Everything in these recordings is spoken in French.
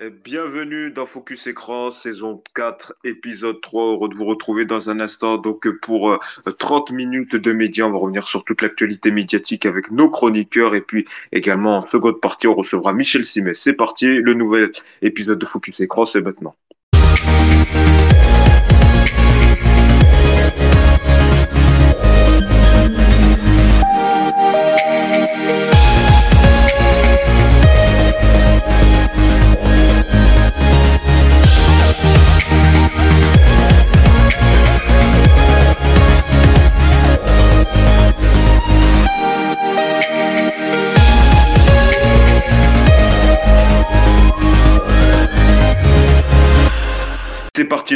Bienvenue dans Focus Écran, saison 4, épisode 3. Heureux de vous retrouver dans un instant. Donc, pour 30 euh, minutes de médias, on va revenir sur toute l'actualité médiatique avec nos chroniqueurs. Et puis, également, en seconde partie, on recevra Michel Simès. C'est parti. Le nouvel épisode de Focus Écran, c'est maintenant.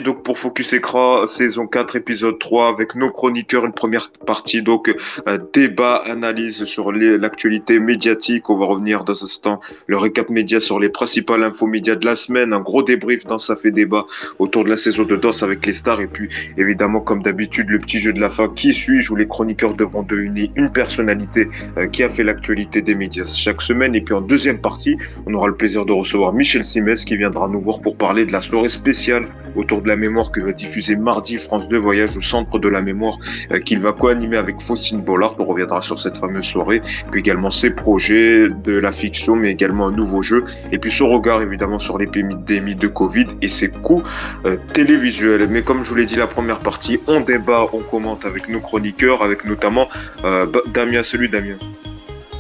Donc pour Focus Écran, saison 4, épisode 3, avec nos chroniqueurs. Une première partie, donc euh, débat, analyse sur l'actualité médiatique. On va revenir dans un instant le récap média sur les principales infos médias de la semaine. Un gros débrief dans Ça fait débat autour de la saison de danse avec les stars. Et puis évidemment, comme d'habitude, le petit jeu de la fin. Qui suis-je Où les chroniqueurs devront deviner une personnalité euh, qui a fait l'actualité des médias chaque semaine. Et puis en deuxième partie, on aura le plaisir de recevoir Michel Simès qui viendra nous voir pour parler de la soirée spéciale autour de la mémoire que va diffuser mardi France 2 Voyage au centre de la mémoire euh, qu'il va co-animer avec Faustine Bollard. On reviendra sur cette fameuse soirée, puis également ses projets de la fiction, mais également un nouveau jeu, et puis son regard évidemment sur l'épidémie de Covid et ses coûts euh, télévisuels. Mais comme je vous l'ai dit, la première partie, on débat, on commente avec nos chroniqueurs, avec notamment euh, Damien. Salut Damien.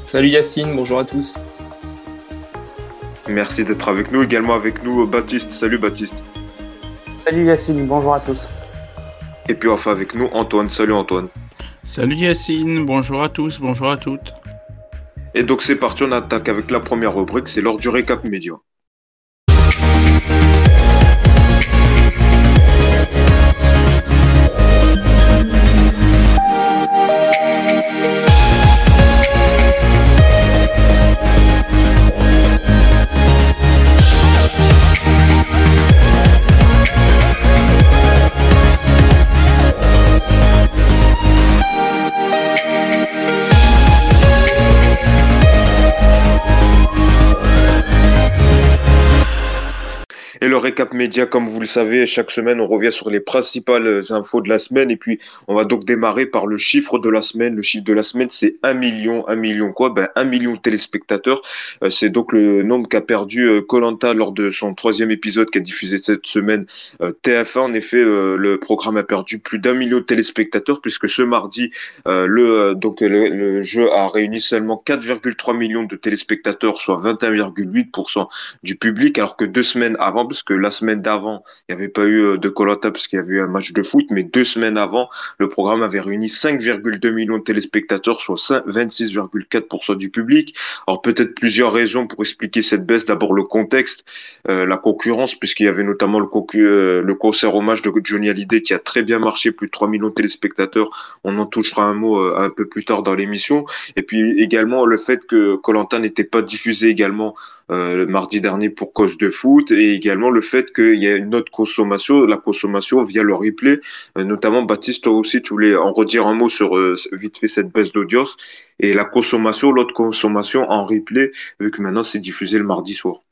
Salut Yacine, bonjour à tous. Merci d'être avec nous. Également avec nous Baptiste. Salut Baptiste. Salut Yacine, bonjour à tous. Et puis enfin avec nous Antoine. Salut Antoine. Salut Yacine, bonjour à tous, bonjour à toutes. Et donc c'est parti, on attaque avec la première rubrique, c'est l'heure du récap média. Et le récap média, comme vous le savez, chaque semaine, on revient sur les principales infos de la semaine. Et puis, on va donc démarrer par le chiffre de la semaine. Le chiffre de la semaine, c'est 1 million. 1 million quoi? Ben, 1 million de téléspectateurs. Euh, c'est donc le nombre qu'a perdu Colanta euh, lors de son troisième épisode qui a diffusé cette semaine euh, TF1. En effet, le programme a perdu plus d'un million de téléspectateurs puisque ce mardi, le, donc, le, jeu a réuni seulement 4,3 millions de téléspectateurs, soit 21,8% du public, alors que deux semaines avant, parce que la semaine d'avant, il n'y avait pas eu euh, de Colanta parce qu'il y avait eu un match de foot, mais deux semaines avant, le programme avait réuni 5,2 millions de téléspectateurs, soit 26,4% du public. Alors peut-être plusieurs raisons pour expliquer cette baisse. D'abord le contexte, euh, la concurrence, puisqu'il y avait notamment le, euh, le concert hommage de Johnny Hallyday qui a très bien marché, plus de 3 millions de téléspectateurs. On en touchera un mot un peu plus tard dans l'émission. Et puis également le fait que Colanta n'était pas diffusé également le mardi dernier pour cause de foot et également le fait qu'il y a une autre consommation, la consommation via le replay. Euh, notamment, Baptiste, toi aussi, tu voulais en redire un mot sur euh, vite fait cette baisse d'audience et la consommation, l'autre consommation en replay, vu que maintenant c'est diffusé le mardi soir.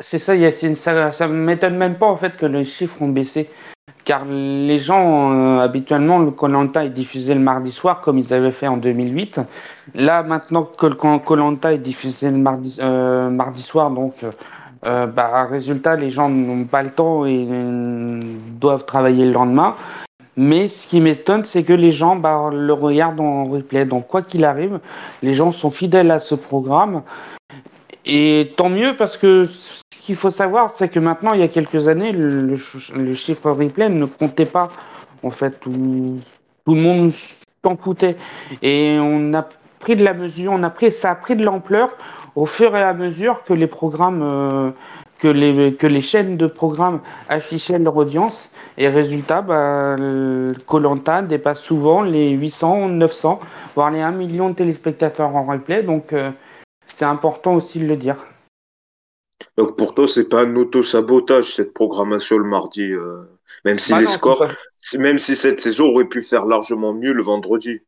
c'est ça, Yacine. Ça ne m'étonne même pas en fait que les chiffres ont baissé. Car les gens, euh, habituellement, le Colanta est diffusé le mardi soir, comme ils avaient fait en 2008. Là, maintenant que le Colanta est diffusé le mardi, mardi soir, donc euh, bah, résultat, les gens n'ont pas le temps et doivent travailler le lendemain. Mais ce qui m'étonne, c'est que les gens bah, le regardent en replay. Donc, quoi qu'il arrive, les gens sont fidèles à ce programme. Et tant mieux, parce que ce qu'il faut savoir, c'est que maintenant, il y a quelques années, le, chiffre replay ne comptait pas. En fait, tout, le monde s'en foutait. Et on a pris de la mesure, on a pris, ça a pris de l'ampleur au fur et à mesure que les programmes, euh, que, les, chaînes de programmes affichaient leur audience. Et résultat, bah, Colanta dépasse souvent les 800, 900, voire les 1 million de téléspectateurs en replay. Donc, euh, c'est important aussi de le dire. Donc pour toi, c'est pas un auto-sabotage cette programmation le mardi, euh, même si bah les scores, même si cette saison aurait pu faire largement mieux le vendredi.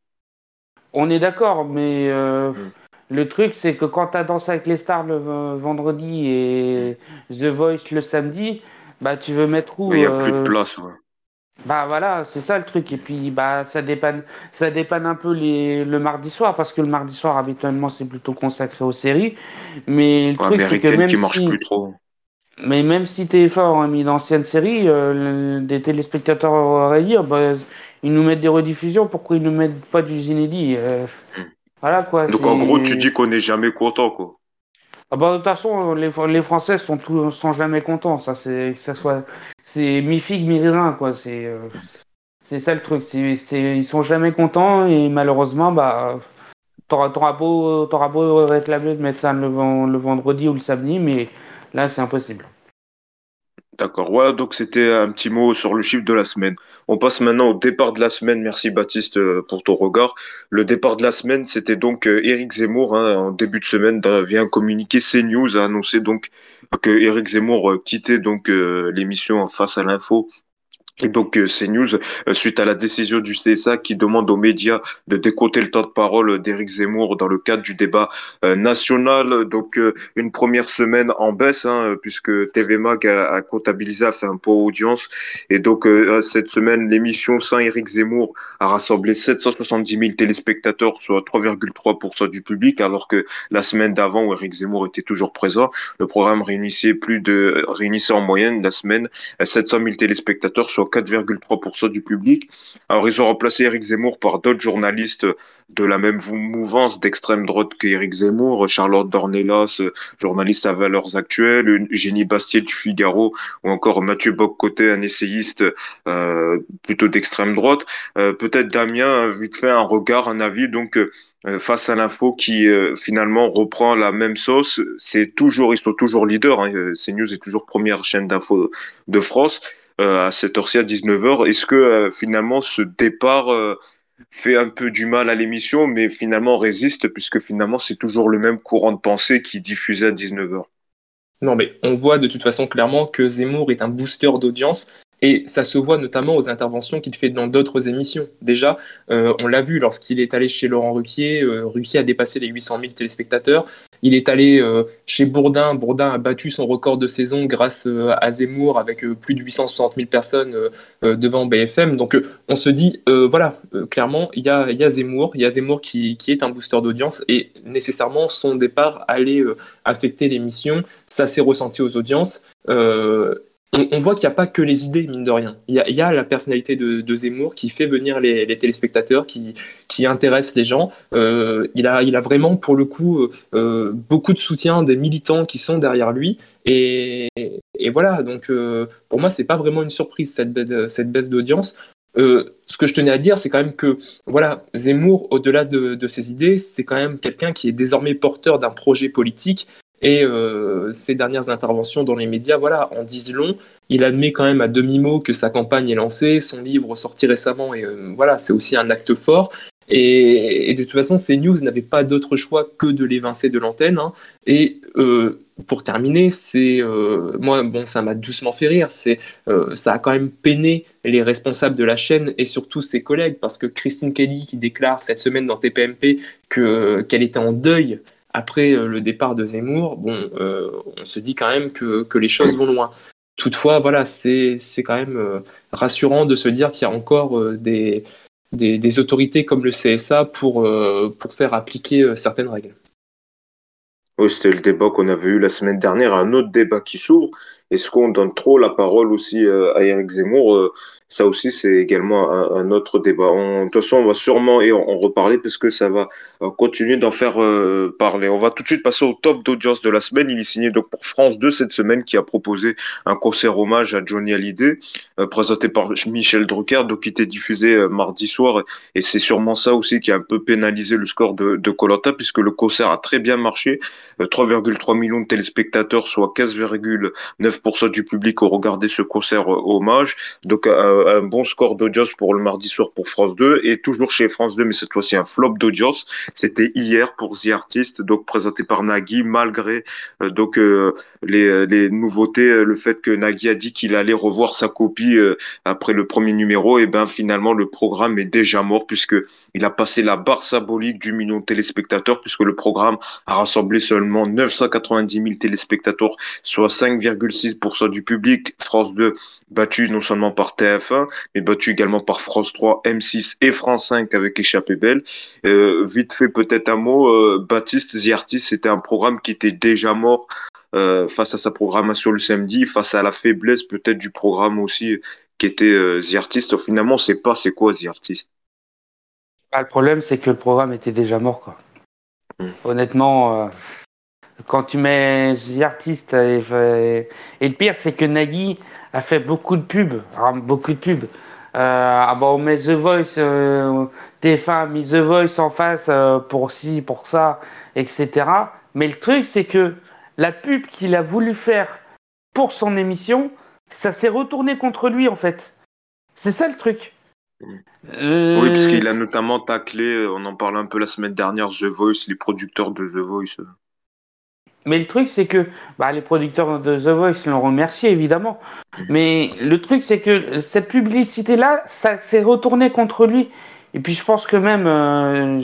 On est d'accord, mais hmm. Le truc, c'est que quand tu as dansé avec les stars le vendredi et The Voice le samedi, bah tu veux mettre où Il n'y a plus de place. Ouais. Bah voilà, c'est ça le truc. Et puis bah ça dépanne, ça dépanne un peu les, le mardi soir parce que le mardi soir habituellement c'est plutôt consacré aux séries. Mais le truc c'est que même qui marche si, plus trop. mais même si TF1 a mis d'anciennes séries, euh, des téléspectateurs auraient dire, bah, ils nous mettent des rediffusions, pourquoi ils nous mettent pas du inédit euh, Hmm. Voilà quoi. Donc en gros, c'est- tu dis qu'on n'est jamais content, quoi. Ah bah, de toute façon, les, les Français sont, tout, sont jamais contents. Ça, c'est que ça soit, c'est mi figue mi raisin quoi. C'est, euh, c'est ça le truc. C'est, c'est, ils sont jamais contents et malheureusement, bah, t'auras, t'auras beau, t'auras beau réclamer de mettre ça le, le vendredi ou le samedi, mais là, c'est impossible. D'accord. Voilà, donc c'était un petit mot sur le chiffre de la semaine. On passe maintenant au départ de la semaine. Merci Baptiste euh, pour ton regard. Le départ de la semaine, c'était donc euh, Éric Zemmour, hein, en début de semaine, un communiqué CNews a annoncé donc que Éric Zemmour euh, quittait donc euh, l'émission Face à l'info. Et donc euh, CNews, euh, suite à la décision du CSA qui demande aux médias de décoter le temps de parole d'Éric Zemmour dans le cadre du débat euh, national. Donc une première semaine en baisse, hein, puisque TV Mag a, a comptabilisé, a fait un pot audience. Et donc cette semaine, l'émission sans Éric Zemmour a rassemblé 770 000 téléspectateurs, soit 3,3% du public, alors que la semaine d'avant, où Éric Zemmour était toujours présent, le programme réunissait plus de réunissait en moyenne la semaine 700 000 téléspectateurs, soit 4,3% du public. Alors, ils ont remplacé Éric Zemmour par d'autres journalistes de la même mou- mouvance d'extrême droite qu'Éric Zemmour, Charlotte Dornelas, journaliste à Valeurs Actuelles, Génie Bastier du Figaro, ou encore Mathieu Boccoté, un essayiste euh, plutôt d'extrême droite. Euh, Peut-être Damien, vite fait un regard, un avis, donc euh, face à l'info qui finalement reprend la même sauce. C'est toujours, ils sont toujours leaders. Hein, CNews est toujours première chaîne d'info de France à cette heure-ci à 19h. Est-ce que euh, finalement ce départ euh, fait un peu du mal à l'émission, mais finalement résiste puisque finalement c'est toujours le même courant de pensée qui est diffusé à 19h. Non, mais on voit de toute façon clairement que Zemmour est un booster d'audience et ça se voit notamment aux interventions qu'il fait dans d'autres émissions. Déjà, euh, on l'a vu lorsqu'il est allé chez Laurent Ruquier, euh, Ruquier a dépassé les 800 000 téléspectateurs. Il est allé euh, chez Bourdin, Bourdin a battu son record de saison grâce euh, à Zemmour avec euh, plus de 860 000 personnes devant BFM. Donc on se dit, voilà, clairement, il y a, Zemmour, il y a Zemmour qui, qui est un booster d'audience et nécessairement son départ allait affecter l'émission. Ça s'est ressenti aux audiences. On, voit qu'il n'y a pas que les idées, mine de rien. Il y a, la personnalité de, Zemmour qui fait venir les, téléspectateurs, qui, intéresse les gens. Euh, il, a, vraiment, pour le coup, euh, beaucoup de soutien des militants qui sont derrière lui. Et, voilà, donc euh, pour moi, c'est pas vraiment une surprise, cette, baisse- d'audience. Ce que je tenais à dire, c'est quand même que voilà, Zemmour, au-delà de, de ses idées, c'est quand même quelqu'un qui est désormais porteur d'un projet politique. Et euh, ses dernières interventions dans les médias, voilà, en disent long. Il admet quand même à demi-mot que sa campagne est lancée, son livre sorti récemment, et euh, voilà, c'est aussi un acte fort. Et, de toute façon, CNews n'avait pas d'autre choix que de l'évincer de l'antenne. hein. Et euh, pour terminer, c'est euh, moi, bon, ça m'a doucement fait rire. C'est ça a quand même peiné les responsables de la chaîne et surtout ses collègues, parce que Christine Kelly qui déclare cette semaine dans TPMP que qu'elle était en deuil après euh, le départ de Zemmour. Bon, euh, on se dit quand même que, que les choses vont loin. Toutefois, voilà, c'est quand même euh, rassurant de se dire qu'il y a encore des, des, autorités comme le CSA pour, pour faire appliquer certaines règles. Oui, c'était le débat qu'on avait eu la semaine dernière, un autre débat qui s'ouvre. Est-ce qu'on donne trop la parole aussi à Eric Zemmour Ça aussi, c'est également un, autre débat. On- de toute façon, on va sûrement et en reparler parce que ça va euh, continuer d'en faire euh, parler. On va tout de suite passer au top d'audience de la semaine. Il est signé donc pour France 2 cette semaine qui a proposé un concert hommage à Johnny Hallyday, euh, présenté par Michel Drucker, donc qui était diffusé mardi soir. Et c'est sûrement ça aussi qui a un peu pénalisé le score de de Koh-Lanta puisque le concert a très bien marché. Euh, 3,3 millions de téléspectateurs, soit 15,9% du public ont regardé ce concert hommage. Donc un bon score d'audience pour le mardi soir pour France 2 et toujours chez France 2, mais cette fois-ci un flop d'audience. C'était hier pour The Artist, donc présenté par Nagui, malgré euh, donc les, les, nouveautés, le fait que Nagui a dit qu'il allait revoir sa copie après le premier numéro. Et ben finalement le programme est déjà mort puisque il a passé la barre symbolique du million de téléspectateurs puisque le programme a rassemblé seulement 990 000 téléspectateurs, soit 5,6% du public. France 2 battu non seulement par TF1, mais battu également par France 3, M6 et France 5 avec Échappée Belle. Euh, vite fait, peut-être un mot, euh, Baptiste The Artist, c'était un programme qui était déjà mort euh, face à sa programmation le samedi, face à la faiblesse peut-être du programme aussi qui était euh, The Artist. Finalement, on ne sait pas c'est quoi The Artist. Bah, le problème, c'est que le programme était déjà mort. Quoi. Hmm. Honnêtement, quand tu mets The Artist, et, et le pire, c'est que Nagui, a fait beaucoup de pubs, beaucoup de pubs. Euh, ah bah, on met The Voice, euh, TF1 a mis The Voice en face euh, pour ci, pour ça, etc. Mais le truc, c'est que la pub qu'il a voulu faire pour son émission, ça s'est retourné contre lui en fait. C'est ça le truc. Euh, oui, parce qu'il a notamment taclé, on en parlait un peu la semaine dernière, The Voice, les producteurs de The Voice. Mais le truc, c'est que bah, les producteurs de The Voice l'ont remercié, évidemment. Mais le truc, c'est que cette publicité-là, ça s'est retourné contre lui. Et puis, je pense que même euh,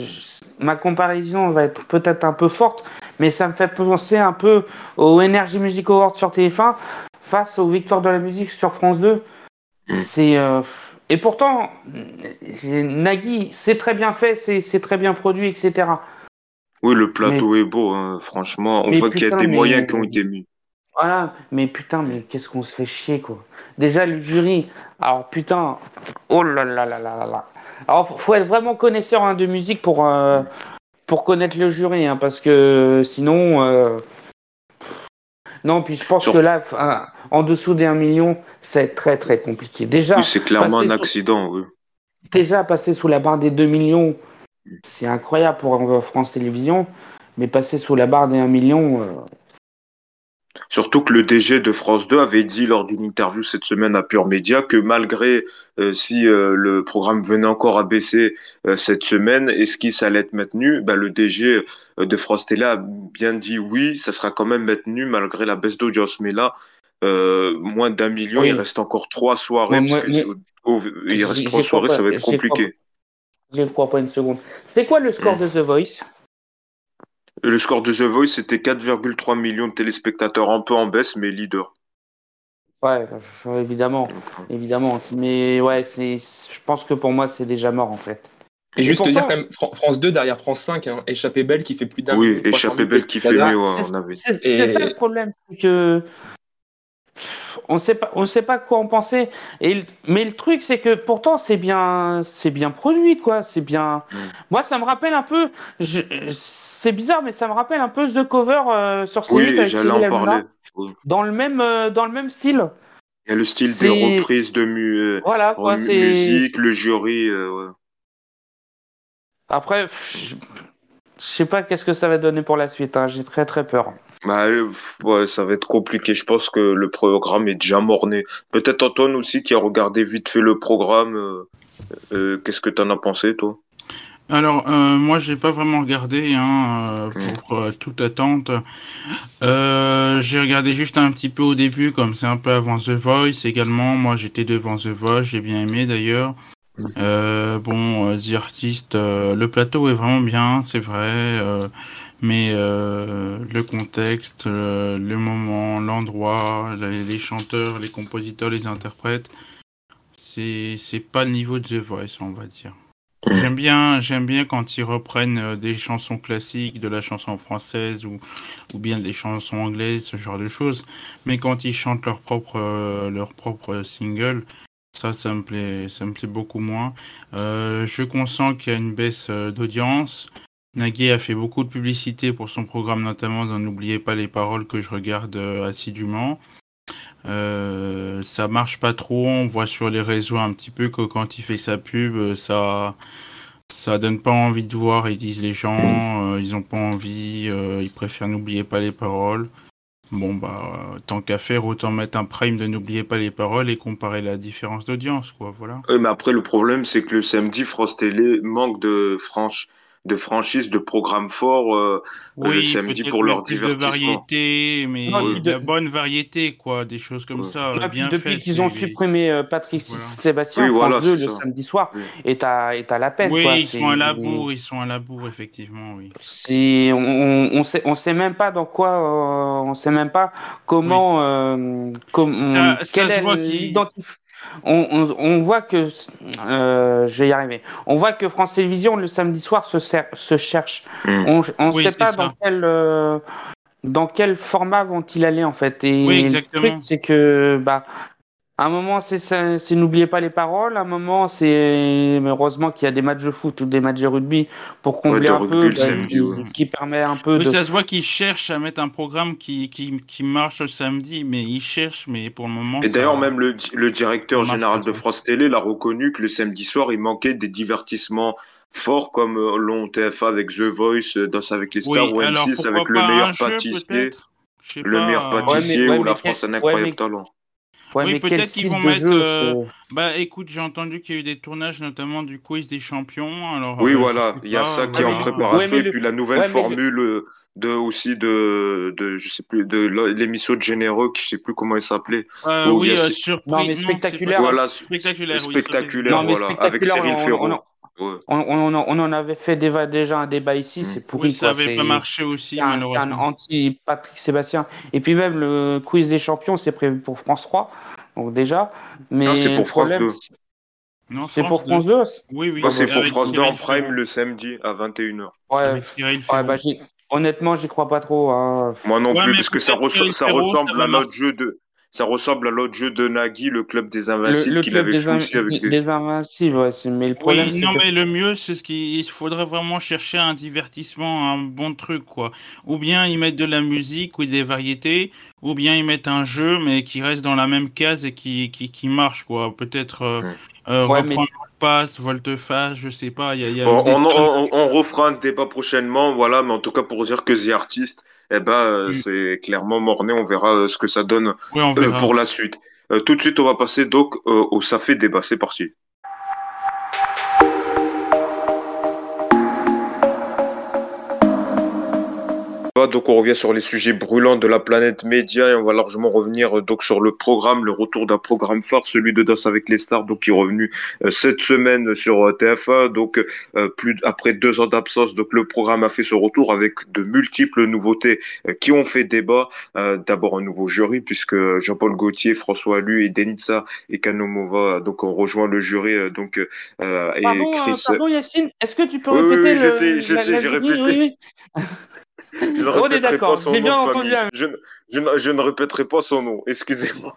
ma comparaison va être peut-être un peu forte, mais ça me fait penser un peu au Energy Music Awards sur TF1 face aux Victoires de la musique sur France 2. Mm. C'est. Euh, et pourtant, Nagui, c'est très bien fait, c'est très bien produit, etc. Oui, le plateau est beau, hein, franchement. On voit qu'il y a des moyens qui ont été mis. Voilà, mais putain, mais qu'est-ce qu'on se fait chier, quoi. Déjà, le jury, alors putain, oh là là là là là. Alors, faut être vraiment connaisseur hein, de musique pour, euh, pour connaître le jury, hein, parce que sinon. Euh, non, puis je pense que là, en dessous des 1 million, c'est très très compliqué. Déjà. Oui, c'est clairement un accident, oui. Déjà, passer sous la barre des 2 millions, c'est incroyable pour France Télévisions, mais passer sous la barre des 1 million. Euh, Surtout que le DG de France 2 avait dit lors d'une interview cette semaine à Pure Média que malgré euh, si euh, le programme venait encore à baisser cette semaine, est-ce qu'il allait être maintenu? Bah, Le DG de France Télé a bien dit oui, ça sera quand même maintenu malgré la baisse d'audience. Mais là, moins d'un million, il reste encore trois soirées. il reste trois soirées, ça va être compliqué. Je ne crois pas une seconde. C'est quoi le score hmm. de The Voice? Le score de The Voice, c'était 4,3 millions de téléspectateurs, un peu en baisse, mais leader. Ouais, évidemment, évidemment. Mais ouais, c'est, je pense que pour moi, c'est déjà mort en fait. Et, juste te dire quand même, France 2 derrière France 5, hein, Échappée Belle qui fait plus d'un Oui, Échappée Belle qui fait mieux, C'est ça le problème, c'est que on sait pas, on sait pas quoi en penser. Et, mais le truc, c'est que pourtant, c'est bien, c'est bien produit, quoi. C'est bien. Mm. Moi, ça me rappelle un peu. C'est bizarre, mais ça me rappelle un peu The Cover euh, sur C8 oui, avec. Dans le même, euh, dans le même style. Il y a le style des reprises de mu euh, voilà, quoi, musique, le jury. Après, je sais pas qu'est-ce que ça va donner pour la suite. Hein. J'ai très très peur. Bah, ouais, ça va être compliqué. Je pense que le programme est déjà morné. Peut-être Antoine aussi qui a regardé vite fait le programme. Euh, euh, qu'est-ce que tu en as pensé, toi? Alors, euh, moi, j'ai pas vraiment regardé hein, hmm. pour toute attente. j'ai regardé juste un petit peu au début, comme c'est un peu avant The Voice également. Moi, j'étais devant The Voice, j'ai bien aimé d'ailleurs. Hmm. bon, The Artist, le plateau est vraiment bien, c'est vrai mais euh, le contexte, euh, le moment, l'endroit, les, chanteurs, les compositeurs, les interprètes, c'est c'est pas le niveau de The Voice, on va dire. J'aime bien, j'aime bien quand ils reprennent euh, des chansons classiques, de la chanson française ou, ou bien des chansons anglaises, ce genre de choses. Mais quand ils chantent leur propre, leur propre single, ça, ça me plaît, ça me plaît beaucoup moins. je consens qu'il y a une baisse d'audience. Nagui a fait beaucoup de publicité pour son programme, notamment dans N'oubliez pas les paroles que je regarde euh, assidûment. Euh, ça marche pas trop, on voit sur les réseaux un petit peu que quand il fait sa pub, euh, ça ça donne pas envie de voir, ils disent les gens, ils ont pas envie, ils préfèrent n'oublier pas les paroles. Bon, bah, tant qu'à faire, autant mettre un prime de n'oubliez pas les paroles et comparer la différence d'audience, quoi, voilà. mais après, le problème, c'est que le samedi, France Télé manque de franche de franchise, de programmes forts euh, oui, le samedi pour leur plus divertissement. de variété, mais de la bonne variété, quoi, des choses comme ça. bien depuis qu'ils ont supprimé euh, Patrick Sébastien, oui, voilà, 2 le samedi soir, est à, est à la peine. Oui, ils sont à la bourre, ils sont à la bourre, effectivement, oui. On, on, sait, on sait même pas dans quoi, euh, on sait même pas comment, euh, comme, ça, quelle est l'identification on, voit que, euh, je vais y arriver, on voit que France Télévisions le samedi soir se, se cherche. Hmm. On ne sait pas dans quel, euh, dans quel format vont-ils aller en fait. Et le truc, c'est que bah, un moment, c'est n'oubliez pas les paroles. un moment, c'est heureusement qu'il y a des matchs de foot ou des matchs de rugby pour combler un peu, bah, qui, permet un peu. de... ça se voit qu'ils cherchent à mettre un programme qui, qui, qui, marche le samedi, mais ils cherchent, mais pour le moment. Et d'ailleurs, même le, le directeur général de France Télé l'a reconnu que le samedi soir, il manquait des divertissements forts comme euh, l'ont TFA avec The Voice, euh, Danse avec les stars ou M6 avec le meilleur pâtissier, le meilleur pâtissier ou la France a un incroyable talent oui, peut-être qu'ils vont mettre. Euh, bah, écoute, j'ai entendu qu'il y a eu des tournages, notamment du quiz des champions. Alors, oui, euh, voilà, il y a ça qui est en préparation, et puis la nouvelle formule euh, de aussi de, de je sais plus de l'émission de généreux, qui je sais plus comment elle s'appelait. oui, surpris... non, mais spectaculaire. Voilà, spectaculaire, spectaculaire, voilà, avec Cyril On, on, on, en avait fait déjà un débat ici, mm. c'est pourri. Oui, ça n'avait pas marché aussi, un, malheureusement. un anti-Patrick Sébastien. Et puis même le quiz des champions, c'est prévu pour France 3, donc déjà. Mais c'est pour France 2. C'est pour France 2 Oui, oui. c'est pour France 2 en prime le samedi à 21h. Ouais, ouais bah, honnêtement, j'y crois pas trop. Hein. Moi non plus, parce que ça, ça ressemble à notre jeu de ça ressemble à l'autre jeu de Nagui, le club des Invincibles, le, club des, avec des... Invincibles. Ouais, mais le problème, oui, non, mais le mieux, c'est ce qu'il faudrait vraiment chercher un divertissement, un bon truc, quoi. Ou bien ils mettent de la musique ou des variétés, ou bien ils mettent un jeu, mais qui reste dans la même case et qui, qui, qui marche, quoi. Peut-être euh, euh, reprendre le passe, volte-face, je sais pas. Y a, y a on, on, on, refera un débat prochainement, voilà, mais en tout cas pour dire que The Artist eh ben, euh, mm. c'est clairement morné. On verra euh, ce que ça donne euh, pour la suite. tout de suite, on va passer donc au Ça fait débat. C'est parti. Donc on revient sur les sujets brûlants de la planète média et on va largement revenir euh, donc sur le programme, le retour d'un programme phare, celui de Danse avec les stars, donc qui est revenu euh, cette semaine sur euh, TF1. Donc plus après deux ans d'absence, donc le programme a fait ce retour avec de multiples nouveautés qui ont fait débat. D'abord un nouveau jury puisque Jean-Paul Gaultier, François Allu et Denitsa et Kanomova donc ont rejoint le jury donc et pardon, Chris... pardon Yacine, est-ce que tu peux répéter oui, je sais, je sais, j'ai répété. Je ne On est d'accord, j'ai bien entendu. Je, je, je, ne répéterai pas son nom, excusez-moi.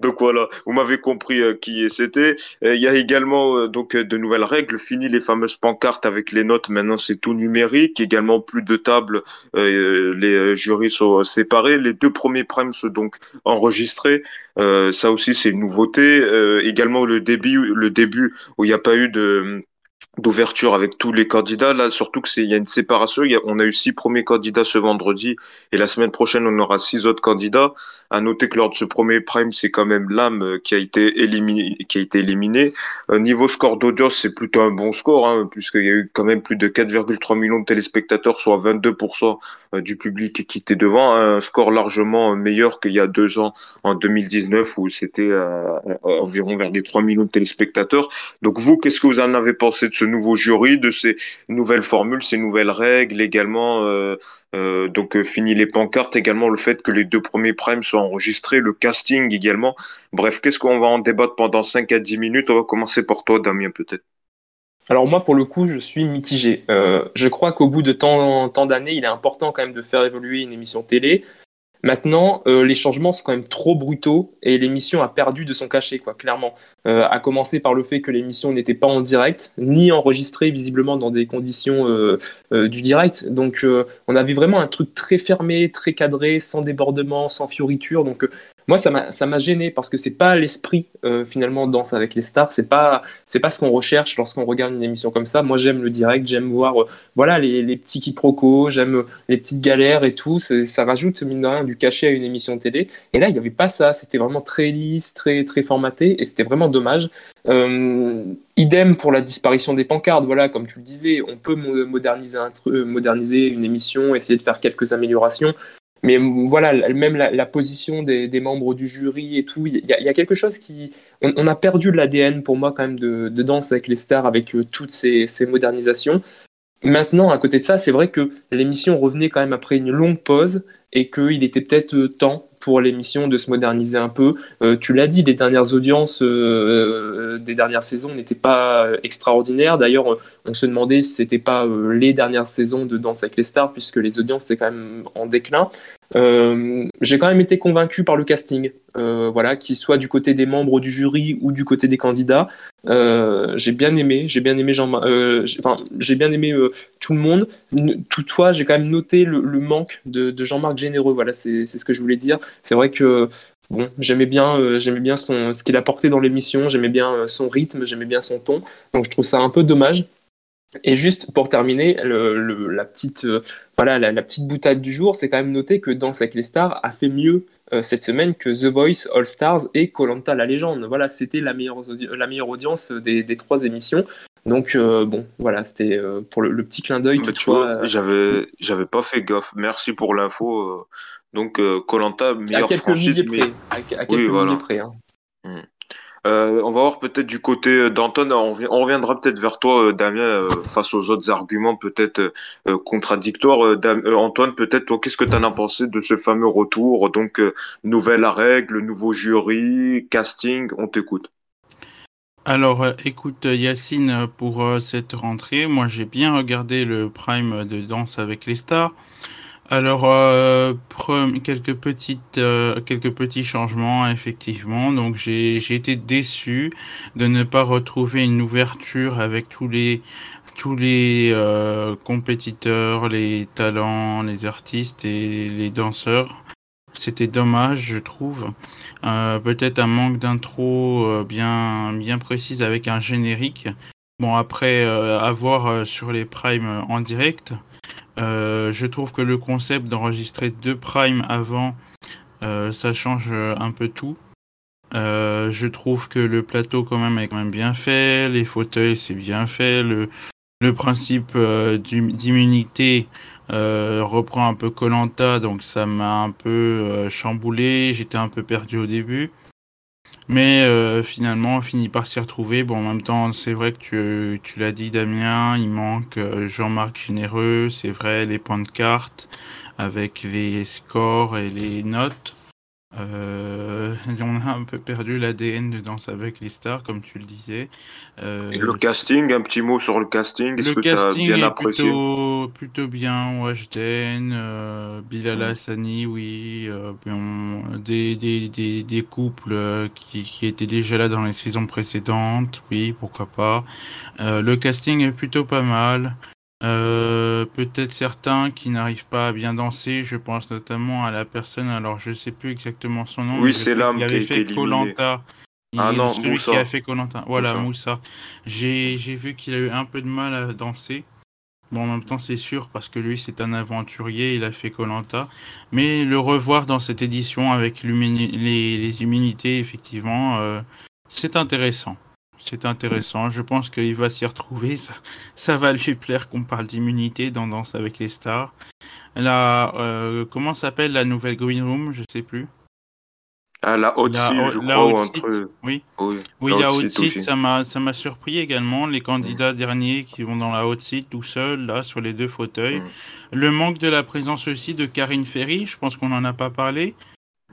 Donc voilà, vous m'avez compris euh, qui c'était. Euh, il y a également euh, donc de nouvelles règles. Fini les fameuses pancartes avec les notes. Maintenant c'est tout numérique. Également plus de tables. les jurys sont séparés. Les deux premiers primes sont donc enregistrés. ça aussi c'est une nouveauté. également le début, le début où il n'y a pas eu de d'ouverture avec tous les candidats. Là, surtout que c'est il y a une séparation. Il y a, on a eu six premiers candidats ce vendredi et la semaine prochaine on aura six autres candidats. À noter que lors de ce premier prime, c'est quand même l'âme euh, qui a été éliminé. Qui a été éliminé. Euh, niveau score d'audience, c'est plutôt un bon score hein, puisqu'il y a eu quand même plus de 4,3 millions de téléspectateurs, soit 22% euh, du public qui était devant. Un score largement meilleur qu'il y a deux ans en 2019 où c'était environ vers des 3 millions de téléspectateurs. Donc vous, qu'est-ce que vous en avez pensé de ce nouveau jury, de ces nouvelles formules, ces nouvelles règles également. Euh, euh, donc euh, fini les pancartes, également le fait que les deux premiers primes soient enregistrés, le casting également. Bref, qu'est-ce qu'on va en débattre pendant 5 à 10 minutes? On va commencer par toi, Damien, peut-être. Alors moi, pour le coup, je suis mitigé. je crois qu'au bout de tant, tant d'années, il est important quand même de faire évoluer une émission télé. Maintenant, euh, les changements sont quand même trop brutaux et l'émission a perdu de son cachet, quoi, clairement. Euh, à commencer par le fait que l'émission n'était pas en direct, ni enregistrée visiblement dans des conditions euh, du direct. Donc, on avait vraiment un truc très fermé, très cadré, sans débordement, sans fioriture. Donc, moi, ça m'a, gêné parce que c'est pas l'esprit euh, finalement Danse avec les stars. C'est pas, c'est pas ce qu'on recherche lorsqu'on regarde une émission comme ça. Moi, j'aime le direct, j'aime voir, euh, voilà, les, les, petits quiproquos, j'aime les petites galères et tout. Ça rajoute mine de rien du cachet à une émission de télé. Et là, il n'y avait pas ça. C'était vraiment très lisse, très, très formaté, et c'était vraiment dommage. Euh, idem pour la disparition des pancartes. Voilà, comme tu le disais, on peut moderniser, un moderniser une émission, essayer de faire quelques améliorations. Mais voilà, même la, position des, membres du jury et tout, il y, a quelque chose qui... On, a perdu l'ADN pour moi quand même de, Danse avec les stars, avec euh, toutes ces, ces, modernisations. Maintenant, à côté de ça, c'est vrai que l'émission revenait quand même après une longue pause et qu'il était peut-être euh, temps pour l'émission de se moderniser un peu. Euh, tu l'as dit, les dernières audiences euh, des dernières saisons n'étaient pas extraordinaires. D'ailleurs, on se demandait si c'était pas les dernières saisons de Danse avec les stars, puisque les audiences c'est quand même en déclin. Euh, j'ai quand même été convaincu par le casting, euh, voilà, qu'il soit du côté des membres du jury ou du côté des candidats. Euh, j'ai bien aimé, j'ai bien aimé Jean, enfin, j'ai bien aimé tout le monde. Toutefois, j'ai quand même noté le, manque de, Jean-Marc Généreux. Voilà, c'est ce que je voulais dire. C'est vrai que bon, j'aimais bien, j'aimais bien son, ce qu'il apportait dans l'émission, j'aimais bien son rythme, j'aimais bien son ton. Donc je trouve ça un peu dommage. Et juste pour terminer, la petite euh, voilà la, petite boutade du jour, c'est quand même noté que Danse avec les stars a fait mieux euh, cette semaine que The Voice, All Stars et Colanta la légende. Voilà, c'était la meilleure la meilleure audience des, trois émissions. Donc euh, bon, voilà, c'était pour le, petit clin d'œil. Tu vois, j'avais j'avais pas fait gaffe. Merci pour l'info. Donc Colanta meilleure à quelques franchise, près, à, quelques oui, près. Hein. Hmm. Euh, on va voir peut-être du côté euh, d'Anton, on, reviendra peut-être vers toi, euh, Damien, face aux autres arguments peut-être contradictoires. Antoine, peut-être toi, qu'est-ce que tu en as pensé de ce fameux retour Donc, nouvelle règle, nouveau jury, casting, on t'écoute. Alors, écoute, Yacine, pour cette rentrée, moi j'ai bien regardé le prime de Danse avec les stars. Alors, euh, quelques, euh, quelques petits changements, effectivement. Donc, j'ai été déçu de ne pas retrouver une ouverture avec tous les, tous les euh, compétiteurs, les talents, les artistes et les danseurs. C'était dommage, je trouve. Peut-être un manque d'intro bien, bien précise avec un générique. Bon, après, avoir sur les primes en direct. Euh, je trouve que le concept d'enregistrer deux primes avant, euh, ça change euh, un peu tout. je trouve que le plateau quand même est quand même bien fait, les fauteuils c'est bien fait, le, le principe d'immunité reprend un peu Colanta, donc ça m'a un peu chamboulé, j'étais un peu perdu au début. Mais euh, finalement, on finit par s'y retrouver. Bon, en même temps, c'est vrai que tu, tu l'as dit, Damien, il manque euh, Jean-Marc Généreux, c'est vrai, les points de carte avec les scores et les notes. Euh, on a un peu perdu l'ADN de Danse avec les stars, comme tu le disais. Euh, le casting, un petit mot sur le casting. Est-ce que tu as bien apprécié plutôt, plutôt bien. Washden, euh, Bilal Hassani, oui. Euh, des, des, des, des, couples euh, qui, qui, étaient déjà là dans les saisons précédentes, oui, pourquoi pas. le casting est plutôt pas mal. Euh, peut-être certains qui n'arrivent pas à bien danser. Je pense notamment à la personne, alors je sais plus exactement son nom. Oui, c'est l'homme qui avait fait Colanta. Ah non, celui qui a fait Colanta. Voilà, Moussa. J'ai vu qu'il a eu un peu de mal à danser. Bon, en même temps, c'est sûr parce que lui, c'est un aventurier, il a fait Colanta. Mais le revoir dans cette édition avec les, les, immunités, effectivement, euh, c'est intéressant c'est intéressant. Je pense qu'il va s'y retrouver. Ça, ça, va lui plaire qu'on parle d'immunité dans Danse avec les stars. La, euh, comment s'appelle la nouvelle Green Room? Je sais plus. Ah, la haute la, je crois. Entre... Oui, oui, la, haute site, ça m'a, ça m'a surpris également. Les candidats derniers qui vont dans la haute site tout seuls, là, sur les deux fauteuils. Mm. Le manque de la présence aussi de Karine Ferry, je pense qu'on n'en a pas parlé.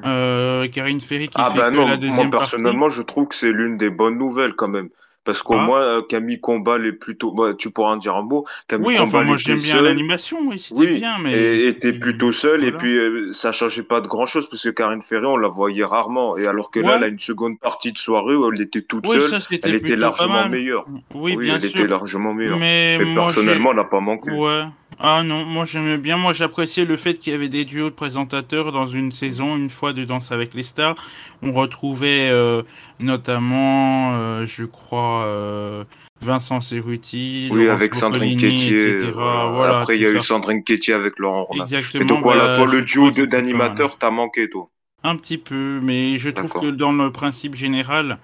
Euh, Karine Ferry qui ah fait bah non, la deuxième moi personnellement je trouve que c'est l'une des bonnes nouvelles quand même. Parce qu'au Ah. moins, euh, Camille Combal est plutôt. bah, tu pourras en dire un mot. Camille Oui, enfin, moi était j'aime bien l'animation, oui, c'était Oui, bien, mais. et était plutôt seule, et puis euh, ça changeait pas de grand-chose, parce que Karine Ferré, on la voyait rarement. Et alors que là, elle a une seconde partie de soirée où elle était toute Oui, seule, ça c'était elle était largement meilleure. Oui, Oui, bien elle sûr. était largement meilleure. Mais personnellement, elle n'a pas manqué. Ouais. Ah non, moi j'aimais bien. Moi j'appréciais le fait qu'il y avait des duos de présentateurs dans une saison, une fois de Danse avec les stars. On retrouvait euh, notamment, euh, je crois, euh, Vincent Cerruti, Oui, avec Sandrine Quétier. voilà. Voilà, Après, il y a eu. Sandrine Quétier avec Laurent. Exactement. Et donc voilà, toi, le duo d'animateurs, t'as manqué, toi. Un petit peu, mais je trouve que dans le principe général,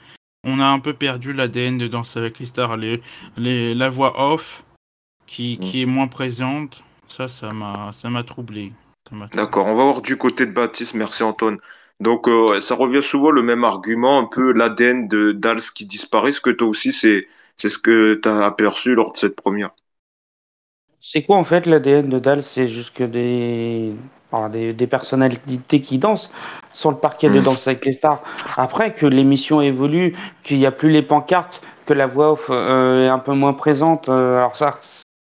on a un peu perdu l'ADN de Danse avec les stars. Les, les, la voix off, qui, Mm. qui est moins présente, ça. Ça m'a troublé. D'accord, on va voir du côté de Baptiste, merci Antoine. Donc euh, ça revient souvent le même argument, un peu l'ADN de Dals qui disparaît. Est-ce que toi aussi c'est c'est ce que tu as aperçu lors de cette première? C'est quoi en fait l'ADN de Dahl C'est juste que des... enfin, des, des personnalités qui dansent sur le parquet de Mm. Danse avec les stars. Après que l'émission évolue, qu'il n'y a plus les pancartes, que la voix off euh, est un peu moins présente. euh, alors ça,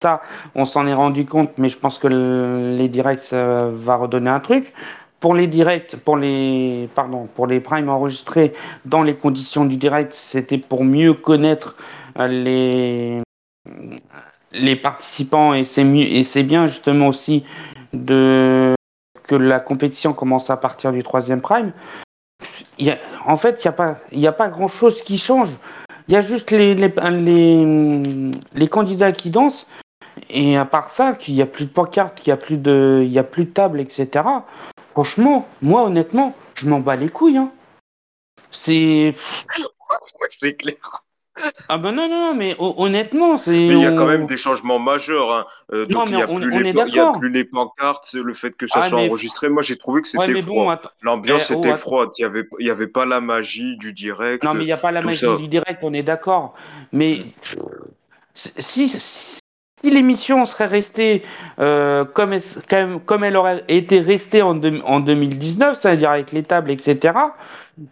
ça, on s'en est rendu compte, mais je pense que le- les directs ça va redonner un truc. Pour les directs, pour les, pardon, pour les primes enregistrés dans les conditions du direct, c'était pour mieux connaître euh, les les participants et c'est mieux et c'est bien justement aussi que la compétition commence à partir du troisième prime. En fait, il n'y a pas a pas grand chose qui change. Il y a juste les les, les candidats qui dansent et à part ça, qu'il n'y a plus de pancarte, qu'il n'y a a plus de table, etc. Franchement, moi honnêtement, je m'en bats les couilles. Hein. C'est c'est clair. ah ben non non non mais ho- honnêtement c'est Mais il y a quand même des changements majeurs. hein. Euh, Non, donc il mais y a on- plus on les il y a plus les pancartes, le fait que ça Ah, soit mais- enregistré. Moi j'ai trouvé que c'était froid. L'ambiance Eh, oh, était froide. Il y avait il y avait pas la magie du direct. Non, mais il n'y a pas la magie ça. du direct, on est d'accord. Mais si, si, si l'émission serait restée euh, comme, elle, aurait été restée en, deux- en 2019, c'est-à-dire avec les tables, etc.,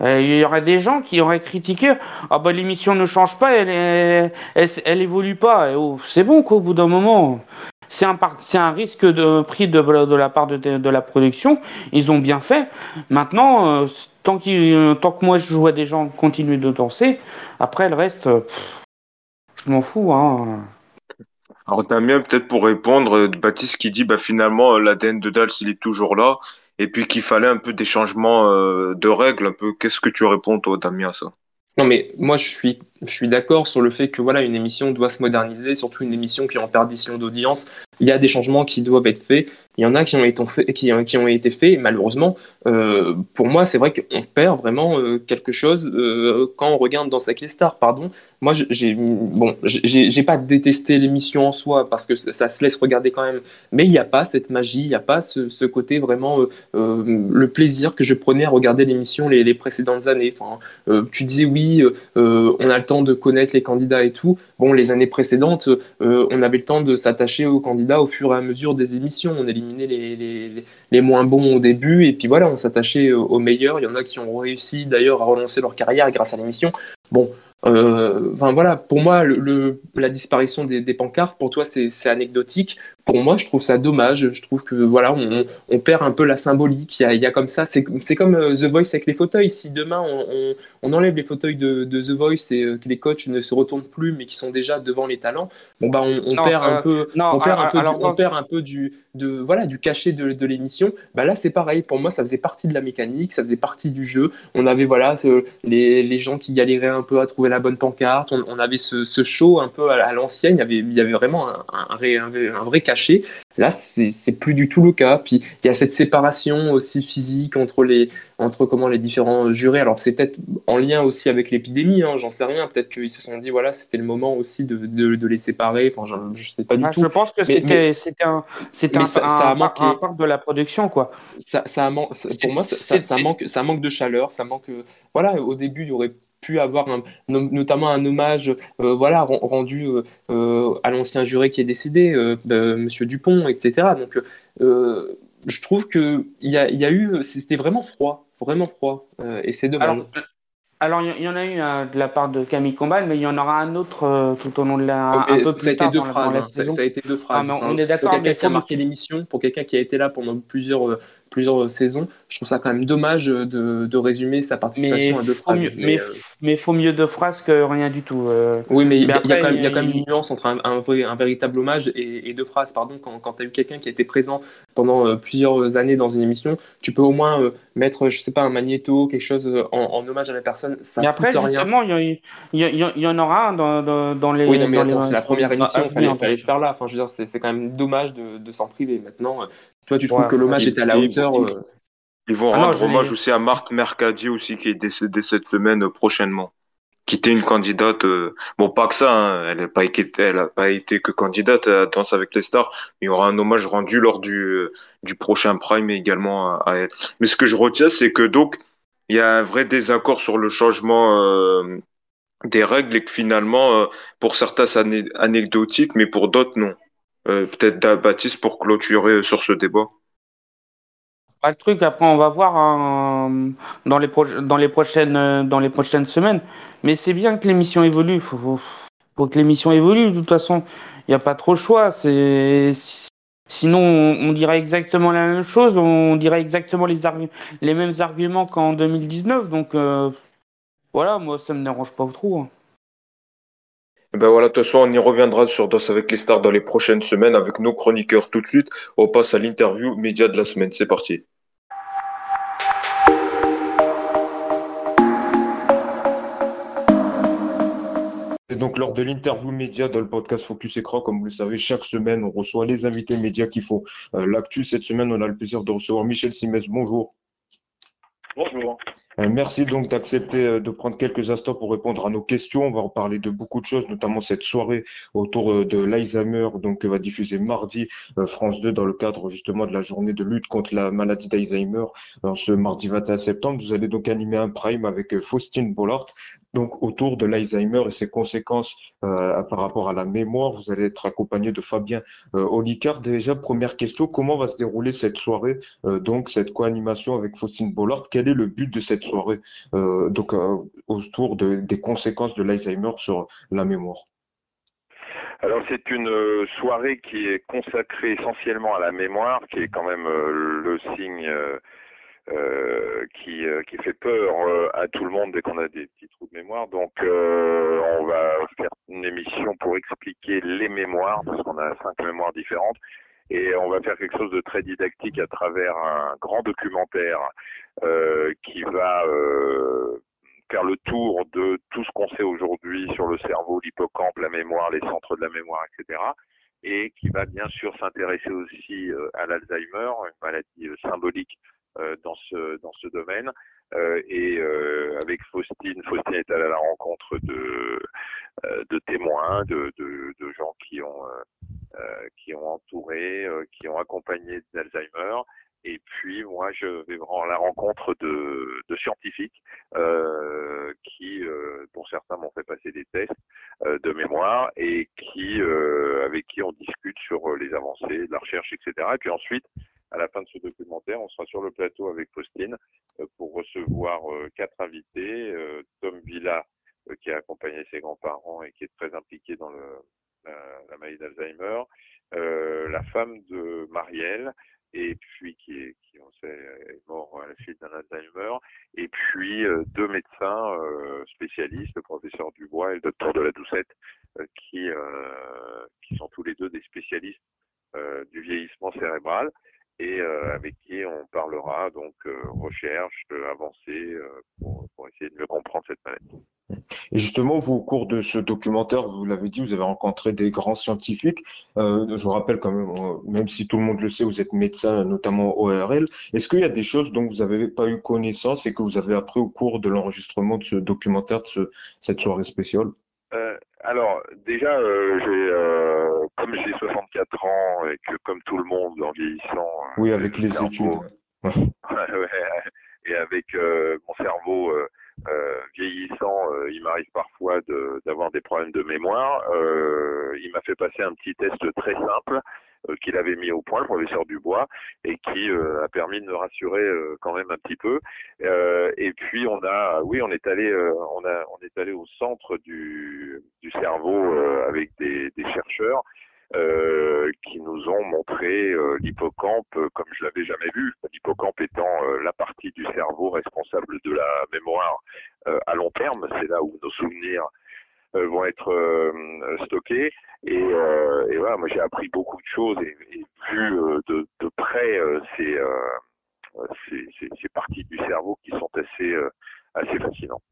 euh, il y aurait des gens qui auraient critiqué Ah bah l'émission ne change pas, elle, est, évolue pas. Oh, c'est bon, quoi, au bout d'un moment. C'est un, risque de pris de, la part de, la production. Ils ont bien fait. Maintenant, euh, tant, que moi je vois des gens continuer de danser, après le reste, je m'en fous. Hein. Alors Damien, peut-être pour répondre, euh, Baptiste qui dit bah finalement euh, l'ADN de Dals il est toujours là et puis qu'il fallait un peu des changements euh, de règles un peu. Qu'est-ce que tu réponds toi Damien à ça? Non, mais moi, je suis, je suis d'accord sur le fait que voilà, une émission doit se moderniser, surtout une émission qui est en perdition d'audience. Il y a des changements qui doivent être faits. Il y en a qui ont été faits, qui, qui ont été faits. Malheureusement, euh, pour moi, c'est vrai qu'on perd vraiment euh, quelque chose euh, quand on regarde dans avec les stars. Pardon. Moi, j'ai bon, j'ai pas détesté l'émission en soi parce que ça se laisse regarder quand même. Mais il n'y a pas cette magie, il n'y a pas ce, côté vraiment euh, euh, le plaisir que je prenais à regarder l'émission les, précédentes années. Enfin, euh, tu disais oui, euh, on a temps de connaître les candidats et tout. Bon, les années précédentes, euh, on avait le temps de s'attacher aux candidats au fur et à mesure des émissions. On éliminait les, les, les moins bons au début et puis voilà, on s'attachait aux meilleurs. Il y en a qui ont réussi d'ailleurs à relancer leur carrière grâce à l'émission. Bon, euh, enfin voilà, pour moi, la disparition des, pancartes, pour toi, c'est anecdotique. Pour moi, je trouve ça dommage. Je trouve que voilà, on, on perd un peu la symbolique. Il y a, il y a comme ça, c'est comme euh, The Voice avec les fauteuils. Si demain on, on, on enlève les fauteuils de, de, The Voice et euh, que les coachs ne se retournent plus, mais qui sont déjà devant les talents, bon bah on, non, perd ça, un peu, non, on perd un peu, alors, du, on perd un peu du, de voilà, du cachet de, de l'émission. Bah là, c'est pareil. Pour moi, ça faisait partie de la mécanique, ça faisait partie du jeu. On avait voilà les, les gens qui galéraient un peu à trouver la bonne pancarte. On, avait ce, ce, show un peu à, à l'ancienne. Il y avait, il y avait vraiment un, un, un, un vrai cachet. Là, c'est plus du tout le cas. Puis il y a cette séparation aussi physique entre les entre comment les différents jurés. Alors c'est peut-être en lien aussi avec l'épidémie, hein, j'en sais rien. Peut-être qu'ils se sont dit voilà, c'était le moment aussi de, de, de les séparer. Enfin, je, je sais pas du ah, tout. Je pense que c'était c'était un c'était un, ça, un, ça a manqué. un part de la production quoi. Ça, ça a man... pour moi, ça, ça, ça, manque ça manque de chaleur, ça manque. Voilà, au début il y aurait pu avoir un, notamment un hommage euh, voilà rendu euh, à l'ancien juré qui est décédé euh, monsieur Dupont etc donc euh, je trouve que il y a, y a, eu c'était vraiment froid vraiment froid et c'est dommage alors, il y, en a eu de la part de Camille Combal, mais il y en aura un autre tout au long de la. un peu ça, a été deux phrases, ça, a été deux phrases. on est d'accord. Pour quelqu'un qui a marqué l'émission, pour quelqu'un qui a été là pendant plusieurs plusieurs saisons. Je trouve ça quand même dommage de, de résumer sa participation à deux phrases. mais, mais, euh, faut mieux deux phrases que rien du tout. Euh. Oui, mais il y, a quand même, y a quand même une nuance entre un, un, vrai, un véritable hommage et, et, deux phrases. Pardon, quand, quand tu as eu quelqu'un qui a été présent pendant euh, plusieurs années dans une émission, tu peux au moins mettre, je sais pas, un magnéto, quelque chose en, hommage à la personne. Ça mais après, justement, il y, y, y, en aura un dans, dans, les. Oui, non, mais attends, c'est la première émission, il fallait, fallait, le faire là. Enfin, je veux dire, c'est quand même dommage de, de s'en priver. Maintenant, toi, tu trouves que l'hommage était à la hauteur. Ils, vont ah rendre hommage aussi à Marthe Mercadier aussi, qui est décédée cette semaine euh, prochainement qui était une candidate, euh, bon pas que ça, hein, elle n'a pas été, elle a pas été que candidate à Danse avec les stars, mais il y aura un hommage rendu lors du euh, du prochain Prime également à, elle. Mais ce que je retiens, c'est que donc il y a un vrai désaccord sur le changement des règles et que finalement, pour certains c'est anecdotique, mais pour d'autres non. Peut-être Baptiste pour clôturer sur ce débat. Le truc, après on va voir hein, dans, les dans, les prochaines, semaines. Mais c'est bien que l'émission évolue. Il faut, que l'émission évolue. De toute façon, il n'y a pas trop de choix. Sinon, on, dirait exactement la même chose. On dirait exactement les, mêmes arguments qu'en 2019. Donc euh, voilà, moi ça me dérange pas trop. Hein. Eh ben voilà, de toute façon, on y reviendra sur DOS avec les stars dans les prochaines semaines avec nos chroniqueurs tout de suite. On passe à l'interview média de la semaine. C'est parti. Et donc, lors de l'interview média dans le podcast Focus Écran, comme vous le savez, chaque semaine, on reçoit les invités médias qui font euh, l'actu. Cette semaine, on a le plaisir de recevoir Michel Simès. Bonjour. Bonjour. Euh, merci donc d'accepter euh, de prendre quelques instants pour répondre à nos questions. On va en parler de beaucoup de choses, notamment cette soirée autour euh, de l'Alzheimer, donc que va diffuser mardi France 2 dans le cadre justement de la journée de lutte contre la maladie d'Alzheimer. Ce mardi 21 septembre, vous allez donc animer un prime avec Faustine Bollard, donc autour de l'Alzheimer et ses conséquences par rapport à la mémoire. Vous allez être accompagné de Fabien Olicard. Déjà, première question, comment va se dérouler cette soirée, donc cette co-animation avec Faustine Bollard? Est le but de cette soirée euh, donc, euh, autour des conséquences de l'Alzheimer sur la mémoire? Alors c'est une euh, soirée qui est consacrée essentiellement à la mémoire, qui est quand même le signe qui, qui fait peur à tout le monde dès qu'on a des petits trous de mémoire. Donc on va faire une émission pour expliquer les mémoires, parce qu'on a cinq mémoires différentes, et on va faire quelque chose de très didactique à travers un grand documentaire euh, qui va euh, faire le tour de tout ce qu'on sait aujourd'hui sur le cerveau, l'hippocampe, la mémoire, les centres de la mémoire, etc. Et qui va bien sûr s'intéresser aussi euh, à l'Alzheimer, une maladie symbolique dans ce dans ce domaine. et avec Faustine, Faustine est allée à la rencontre de de témoins, de, de, de gens qui ont qui ont entouré, qui ont accompagné d'Alzheimer et puis moi, je vais à la rencontre de, de scientifiques euh, qui, euh, dont certains m'ont fait passer des tests euh, de mémoire et qui, euh, avec qui on discute sur les avancées de la recherche, etc. Et puis ensuite, à la fin de ce documentaire, on sera sur le plateau avec Faustine pour recevoir quatre invités. Tom Villa, qui a accompagné ses grands-parents et qui est très impliqué dans le, la, la maladie d'Alzheimer. la femme de Marielle, et puis qui est, qui mort à la suite d'un Alzheimer, et puis euh, deux médecins euh, spécialistes, le professeur Dubois et le docteur de la Doucette, euh, qui, qui sont tous les deux des spécialistes du vieillissement cérébral et avec qui on parlera donc recherche, avancée pour, pour essayer de mieux comprendre cette maladie. Et justement, vous, au cours de ce documentaire, vous l'avez dit, vous avez rencontré des grands scientifiques. Euh, je vous rappelle quand même, euh, même si tout le monde le sait, vous êtes médecin, notamment ORL. Est-ce qu'il y a des choses dont vous n'avez pas eu connaissance et que vous avez appris au cours de l'enregistrement de ce documentaire, de ce, cette soirée spéciale? Euh, Alors, déjà, euh, j'ai, euh, comme j'ai 64 ans et que comme tout le monde en vieillissant... Oui, avec les études. Ouais. et avec mon cerveau euh, vieillissant, euh, il m'arrive parfois d'avoir des problèmes de mémoire. Euh, il m'a fait passer un petit test très simple qu'il avait mis au point, le professeur Dubois, et qui a permis de me rassurer quand même un petit peu. et puis on a, oui, on est allé, on a, on est allé au centre du, du cerveau avec des chercheurs. Euh, qui nous ont montré euh, l'hippocampe comme je l'avais jamais vu. L'hippocampe étant la partie du cerveau responsable de la mémoire à long terme, c'est là où nos souvenirs euh, vont être euh, stockés. Et, euh, voilà, moi j'ai appris beaucoup de choses et, vu de, près ces, ces, ces, parties du cerveau qui sont assez, assez fascinantes.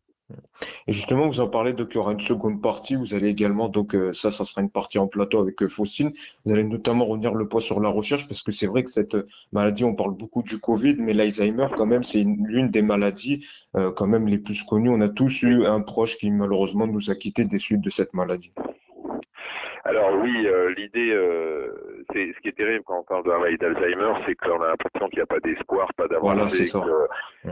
Et justement, vous en parlez, donc il y aura une seconde partie. Vous allez également, donc ça, ça sera une partie en plateau avec Faustine. Vous allez notamment revenir le poids sur la recherche parce que c'est vrai que cette maladie, on parle beaucoup du Covid, mais l'Alzheimer, quand même, c'est l'une des maladies euh, quand même les plus connues. On a tous eu un proche qui malheureusement nous a quitté des suites de cette maladie. Alors oui, euh, l'idée, euh, c'est ce qui est terrible quand on parle de la maladie d'Alzheimer, c'est qu'on a l'impression qu'il n'y a pas d'espoir, pas d'avancée. Voilà, c'est ça.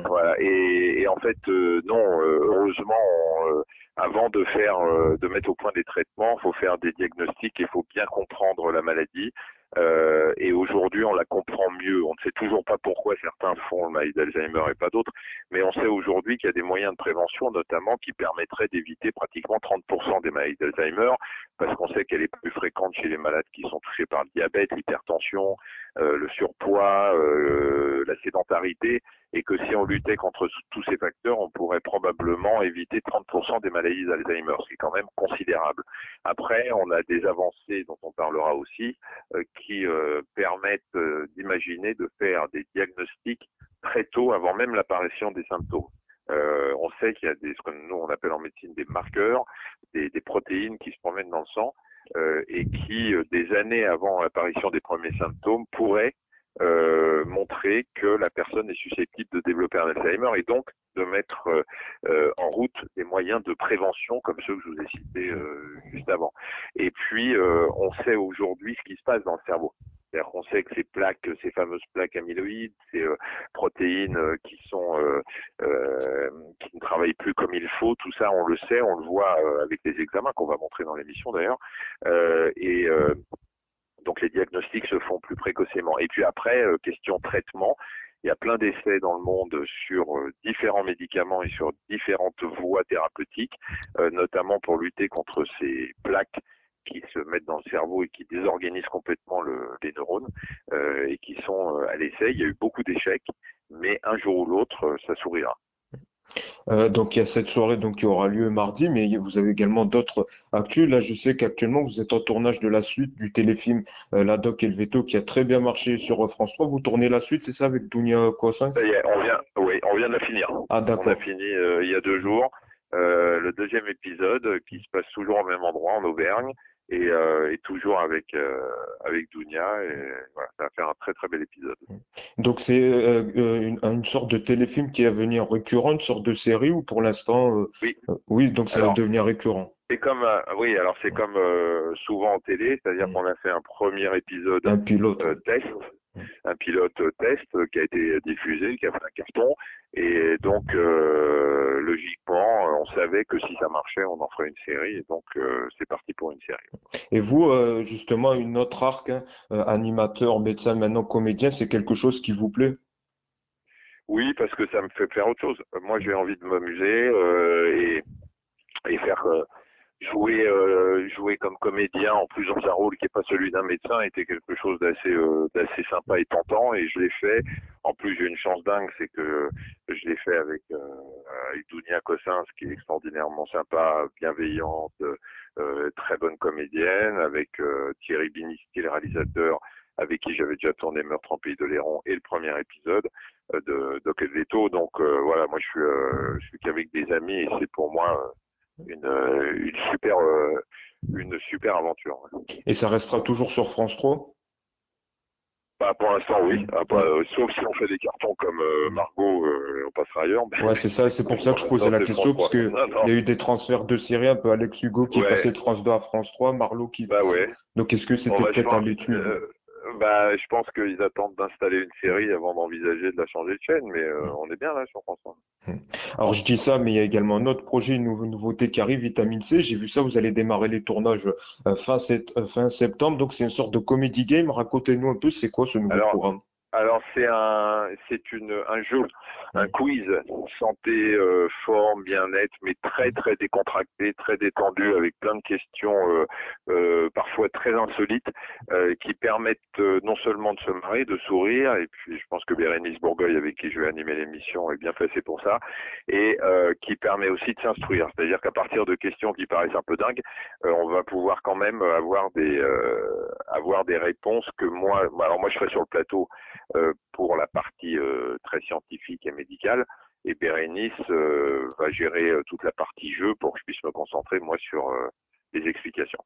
Voilà. Et, et, en fait, non. heureusement, avant de faire, de mettre au point des traitements, il faut faire des diagnostics, il faut bien comprendre la maladie. Euh, et aujourd'hui, on la comprend mieux. On ne sait toujours pas pourquoi certains font le maladie d'Alzheimer et pas d'autres, mais on sait aujourd'hui qu'il y a des moyens de prévention, notamment qui permettraient d'éviter pratiquement 30% des maladies d'Alzheimer, parce qu'on sait qu'elle est plus fréquente chez les malades qui sont touchés par le diabète, l'hypertension, le surpoids, euh, la sédentarité, et que si on luttait contre tous ces facteurs, on pourrait probablement éviter 30% des maladies d'Alzheimer, ce qui est quand même considérable. Après, on a des avancées dont on parlera aussi, euh, qui euh, permettent euh, d'imaginer de faire des diagnostics très tôt, avant même l'apparition des symptômes. Euh, on sait qu'il y a des, ce que nous on appelle en médecine des marqueurs, des, des protéines qui se promènent dans le sang et qui, des années avant l'apparition des premiers symptômes, pourraient euh, montrer que la personne est susceptible de développer un Alzheimer et donc de mettre euh, euh, en route des moyens de prévention comme ceux que je vous ai cités juste avant. Et puis, on sait aujourd'hui ce qui se passe dans le cerveau. C'est-à-dire qu'on sait que ces plaques, ces fameuses plaques amyloïdes, ces protéines qui sont qui ne travaillent plus comme il faut, tout ça, on le sait, on le voit avec des examens qu'on va montrer dans l'émission d'ailleurs. et donc les diagnostics se font plus précocement. Et puis après, euh, question traitement, il y a plein d'essais dans le monde sur euh, différents médicaments et sur différentes voies thérapeutiques, euh, notamment pour lutter contre ces plaques qui se mettent dans le cerveau et qui désorganisent complètement le, les neurones et qui sont à l'essai. Il y a eu beaucoup d'échecs, mais un jour ou l'autre, ça sourira. Euh, donc il y a cette soirée donc qui aura lieu mardi, mais vous avez également d'autres actus. Là, je sais qu'actuellement vous êtes en tournage de la suite du téléfilm euh, La Doc et le Veto qui a très bien marché sur euh, France 3. Vous tournez la suite, c'est ça, avec y est, on vient, oui, on vient de la finir. Ah d'accord. On a fini il y a deux jours. Le deuxième épisode qui se passe toujours au même endroit en Auvergne et, euh, et toujours avec euh, avec Dounia et voilà, ça va faire un très très bel épisode. Donc c'est euh, euh une, une, sorte de téléfilm qui va venir récurrent, une sorte de série ou pour l'instant euh, oui oui donc ça alors, va devenir récurrent. C'est comme oui alors c'est comme souvent en télé, c'est-à-dire mmh. qu'on a fait un premier épisode un pilote test un pilote test qui a été diffusé, qui a fait un carton. Et donc, euh, logiquement, on savait que si ça marchait, on en ferait une série. Et donc, euh, c'est parti pour une série. Et vous, euh, justement, une autre arc, hein, animateur, médecin, maintenant comédien, c'est quelque chose qui vous plaît? Oui, parce que ça me fait faire autre chose. Moi, j'ai envie de m'amuser et, et faire jouer euh, jouer comme comédien en plus dans un rôle qui est pas celui d'un médecin était quelque chose d'assez euh, d'assez sympa et tentant et je l'ai fait. En plus j'ai une chance dingue c'est que je l'ai fait avec euh, avec Dounia Cossins qui est extraordinairement sympa bienveillante euh, très bonne comédienne avec euh, Thierry Biniski le réalisateur avec qui j'avais déjà tourné Meurtre en Pays de Léron et le premier épisode euh, de Doc Veto donc voilà moi je suis je suis qu'avec des amis et c'est pour moi une, euh, une super euh, une super aventure. Et ça restera toujours sur France 3 bah, pour l'instant, oui. Ah, bah, euh, sauf si on fait des cartons comme euh, Margot, euh, on passera ailleurs. Mais... Ouais, c'est ça. C'est pour ça que je posais la question, parce que il y a eu des transferts de séries, un peu Alex Hugo qui ouais. est passé de France 2 à France 3, Marlo qui. Bah ouais. Donc, est-ce que c'était peut-être un l'étude bah, je pense qu'ils attendent d'installer une série avant d'envisager de la changer de chaîne, mais euh, on est bien là sur France 1. Alors je dis ça, mais il y a également un autre projet, une nouveauté qui arrive, Vitamine C. J'ai vu ça, vous allez démarrer les tournages euh, fin, euh, fin septembre, donc c'est une sorte de comedy game. Racontez-nous un peu, c'est quoi ce nouveau programme? Alors c'est un c'est une un jeu, un quiz santé, euh, forme, bien-être, mais très très décontracté, très détendu, avec plein de questions euh, euh, parfois très insolites, qui permettent non seulement de se marrer, de sourire, et puis je pense que Bérénice Bourgogne avec qui je vais animer l'émission est bien placée pour ça, et qui permet aussi de s'instruire. C'est-à-dire qu'à partir de questions qui paraissent un peu dingues, on va pouvoir quand même avoir des avoir des réponses que moi, alors moi je serai sur le plateau euh, pour la partie euh, très scientifique et médicale. Et Bérénice euh, va gérer toute la partie jeu pour que je puisse me concentrer moi sur les explications.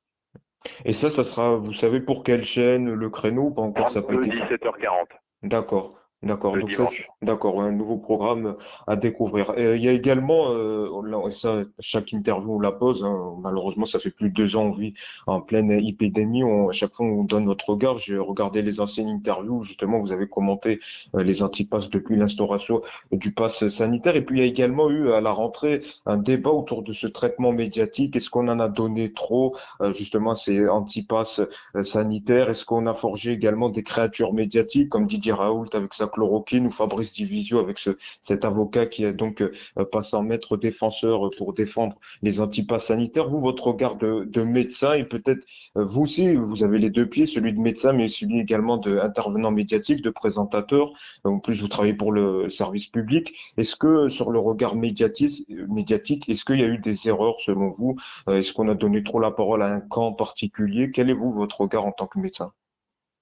Et ça, ça sera, vous savez pour quelle chaîne, le créneau, pas encore ça peut 17h40. D'accord. D'accord, donc ça, d'accord, un nouveau programme à découvrir. il y a également, euh, ça, chaque interview on la pose. Hein, malheureusement, ça fait plus de deux ans, on vit en pleine épidémie. On, à chaque fois, on donne notre regard. J'ai regardé les anciennes interviews. Justement, vous avez commenté euh, les antipasses depuis l'instauration du pass sanitaire. Et puis, il y a également eu à la rentrée un débat autour de ce traitement médiatique. Est-ce qu'on en a donné trop, euh, justement, ces antipasses sanitaires Est-ce qu'on a forgé également des créatures médiatiques, comme Didier Raoult avec sa chloroquine ou Fabrice Divisio avec ce, cet avocat qui est donc euh, passé en maître défenseur pour défendre les antipasses sanitaires. Vous, votre regard de, de médecin et peut-être euh, vous aussi, vous avez les deux pieds, celui de médecin, mais celui également d'intervenant médiatique, de présentateur. En plus, vous travaillez pour le service public. Est-ce que sur le regard médiatique, est-ce qu'il y a eu des erreurs selon vous? Euh, Est-ce qu'on a donné trop la parole à un camp particulier? Quel est vous votre regard en tant que médecin?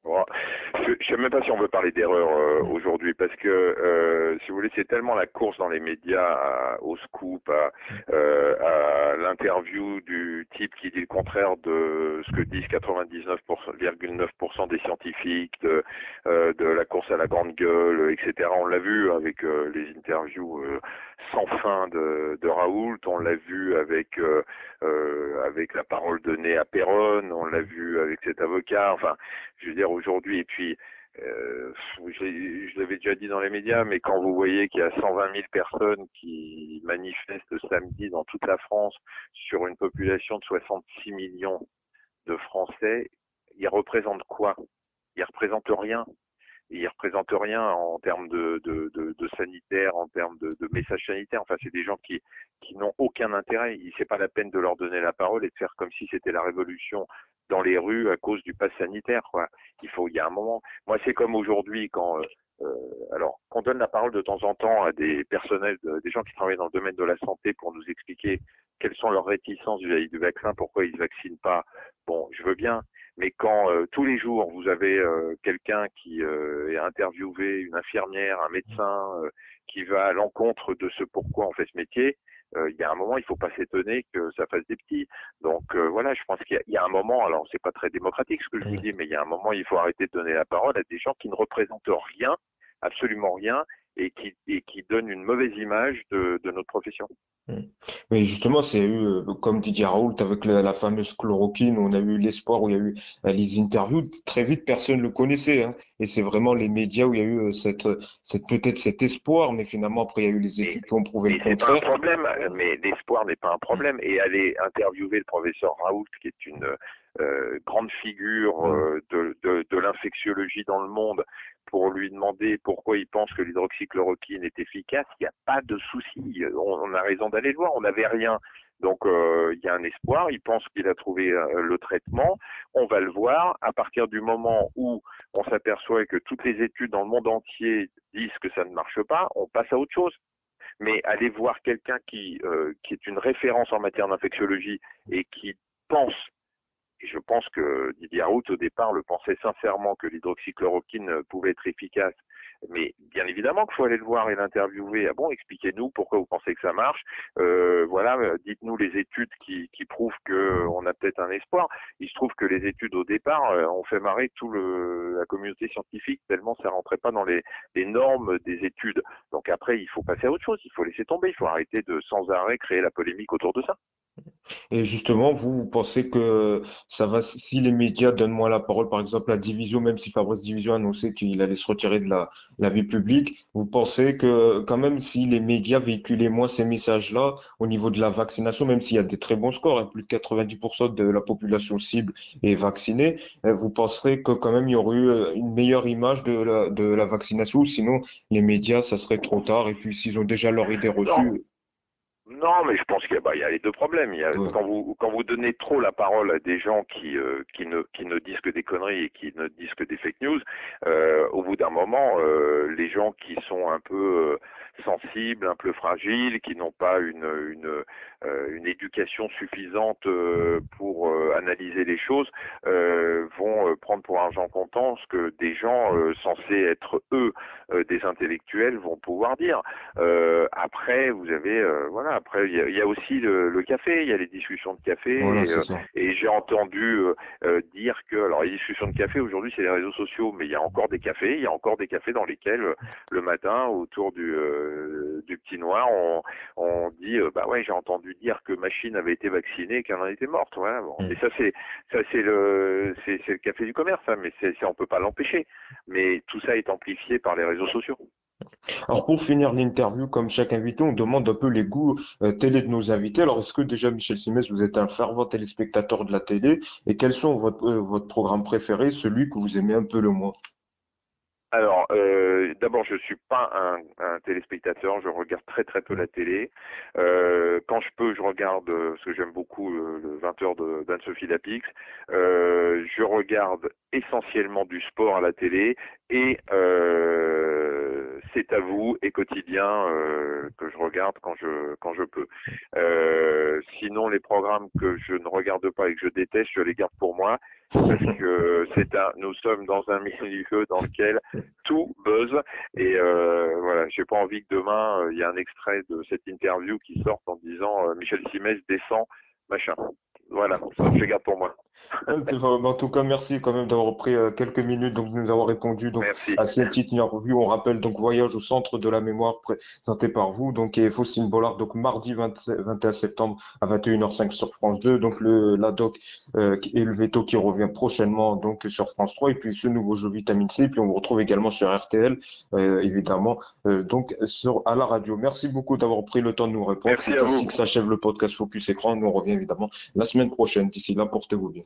Je ne sais même pas si on veut parler d'erreur euh, aujourd'hui parce que euh, si vous voulez c'est tellement la course dans les médias au scoop à, euh, à l'interview du type qui dit le contraire de ce que disent 99,9% des scientifiques de, de la course à la grande gueule etc on l'a vu avec les interviews sans fin de, de Raoult. On l'a vu avec avec la parole donnée à Perron on l'a vu avec cet avocat. Enfin je veux dire aujourd'hui et puis euh, je, l'avais déjà dit dans les médias, mais quand vous voyez qu'il y a 120 000 personnes qui manifestent samedi dans toute la France sur une population de 66 millions de Français, ils représentent quoi? Ils représentent rien. Ils représentent rien en termes de, de, sanitaire, en termes de, de messages sanitaires. Enfin, c'est des gens qui, n'ont aucun intérêt. Il n'est pas la peine de leur donner la parole et de faire comme si c'était la révolution dans les rues à cause du pass sanitaire. Quoi. Il faut, il y a un moment. Moi, c'est comme aujourd'hui quand, euh, euh, alors, qu'on donne la parole de temps en temps à des personnels, des gens qui travaillent dans le domaine de la santé pour nous expliquer quelles sont leurs réticences vis-à-vis du vaccin, pourquoi ils ne vaccinent pas. Bon, je veux bien, mais quand euh, tous les jours vous avez quelqu'un qui est interviewé, une infirmière, un médecin, qui va à l'encontre de ce pourquoi on fait ce métier, euh, il y a un moment, il faut pas s'étonner que ça fasse des petits. Donc euh, voilà, je pense qu'il y, a un moment, alors c'est pas très démocratique ce que je vous dis, mais il y a un moment, il faut arrêter de donner la parole à des gens qui ne représentent rien, absolument rien, et qui, et qui donnent une mauvaise image de, de notre profession. Hmm. Mais justement, c'est eu, euh, comme Didier Raoult avec la, fameuse chloroquine, on a eu l'espoir où il y a eu euh, les interviews. Très vite, personne ne le connaissait. Hein. Et c'est vraiment les médias où il y a eu euh, cette, cette peut-être cet espoir, mais finalement, après, il y a eu les études qui ont prouvé le contraire. C'est pas un problème, mais l'espoir n'est pas un problème. Et aller interviewer le professeur Raoult, qui est une grande figure de, de, de l'infectiologie dans le monde pour lui demander pourquoi il pense que l'hydroxychloroquine est efficace, il n'y a pas de souci. On, a raison d'aller le voir. On n'avait rien. Donc euh, il y a un espoir. Il pense qu'il a trouvé le traitement. On va le voir. À partir du moment où on s'aperçoit que toutes les études dans le monde entier disent que ça ne marche pas, on passe à autre chose mais aller voir quelqu'un qui, qui est une référence en matière d'infectiologie et qui pense et je pense que Didier Raoult, au départ, le pensait sincèrement que l'hydroxychloroquine pouvait être efficace. Mais bien évidemment qu'il faut aller le voir et l'interviewer. Ah bon, expliquez-nous pourquoi vous pensez que ça marche. Euh, voilà, dites-nous les études qui, qui prouvent qu'on a peut-être un espoir. Il se trouve que les études au départ euh, ont fait marrer tout le, la communauté scientifique tellement ça rentrait pas dans les, les normes des études. Donc après, il faut passer à autre chose. Il faut laisser tomber. Il faut arrêter de sans arrêt créer la polémique autour de ça. Et justement, vous, vous pensez que ça va, si les médias donnent moins la parole, par exemple, la Division, même si Fabrice Division a annoncé qu'il allait se retirer de la, la vie publique, vous pensez que quand même, si les médias véhiculaient moins ces messages-là au niveau de la vaccination, même s'il y a des très bons scores, hein, plus de 90% de la population cible est vaccinée, euh, vous penserez que quand même il y aurait eu euh, une meilleure image de la, de la vaccination, sinon les médias, ça serait trop tard, et puis s'ils ont déjà leur idée reçue. Non, mais je pense qu'il y, a, bah, il y a les deux problèmes. Il y a, quand, vous, quand vous donnez trop la parole à des gens qui, euh, qui, ne, qui ne disent que des conneries et qui ne disent que des fake news, euh, au bout d'un moment, euh, les gens qui sont un peu euh, sensibles, un peu fragiles, qui n'ont pas une, une, euh, une éducation suffisante pour analyser les choses, vont prendre pour argent comptant ce que des gens censés être eux des intellectuels vont pouvoir dire. après, vous avez voilà après, il y, a, aussi le, café, il y a les discussions de café. Euh, et, j'ai entendu euh, euh, dire que, alors les discussions de café aujourd'hui, c'est les réseaux sociaux, mais il y a encore des cafés, il y a encore des cafés dans lesquels le matin, autour du, du petit noir, on, on dit, bah ouais, j'ai entendu dire que Machine avait été vaccinée et qu'elle en était morte. Voilà. Bon. Mm. Et ça, c'est ça, c'est le, c'est, le café du commerce, hein, mais c'est, on peut pas l'empêcher. Mais tout ça est amplifié par les réseaux sociaux. Alors pour finir l'interview, comme chaque invité, on demande un peu les goûts euh, télé de nos invités. Alors est-ce que déjà Michel Simès, vous êtes un fervent téléspectateur de la télé? Et quels sont votre, euh, votre programme préféré, celui que vous aimez un peu le moins? Alors, euh, d'abord, je suis pas un, téléspectateur. Je regarde très très peu la télé. Euh, quand je peux, je regarde parce que j'aime beaucoup le, 20h d'Anne-Sophie Lapix. Euh, je regarde essentiellement du sport à la télé et euh, c'est à vous et quotidien euh, que je regarde quand je quand je peux. Euh, sinon, les programmes que je ne regarde pas et que je déteste, je les garde pour moi parce que c'est un, nous sommes dans un milieu dans lequel tout buzz et euh, voilà, j'ai pas envie que demain euh, il y ait un extrait de cette interview qui sorte en disant euh, Michel Simès descend machin. Voilà, ça je garde pour moi. en tout cas, merci quand même d'avoir pris euh, quelques minutes donc de nous avoir répondu donc à cette petite interview. On rappelle donc Voyage au centre de la mémoire présenté par vous donc et Faucine Bollard donc mardi 21 septembre à 21h05 sur France 2 donc le la doc euh, et le veto qui revient prochainement donc sur France 3 et puis ce nouveau jeu vitamine C et puis on vous retrouve également sur RTL euh, évidemment donc sur à la radio. Merci beaucoup d'avoir pris le temps de nous répondre. C'est ainsi que s'achève le podcast Focus Écran. Nous on revient évidemment la semaine prochaine. D'ici là, portez-vous bien.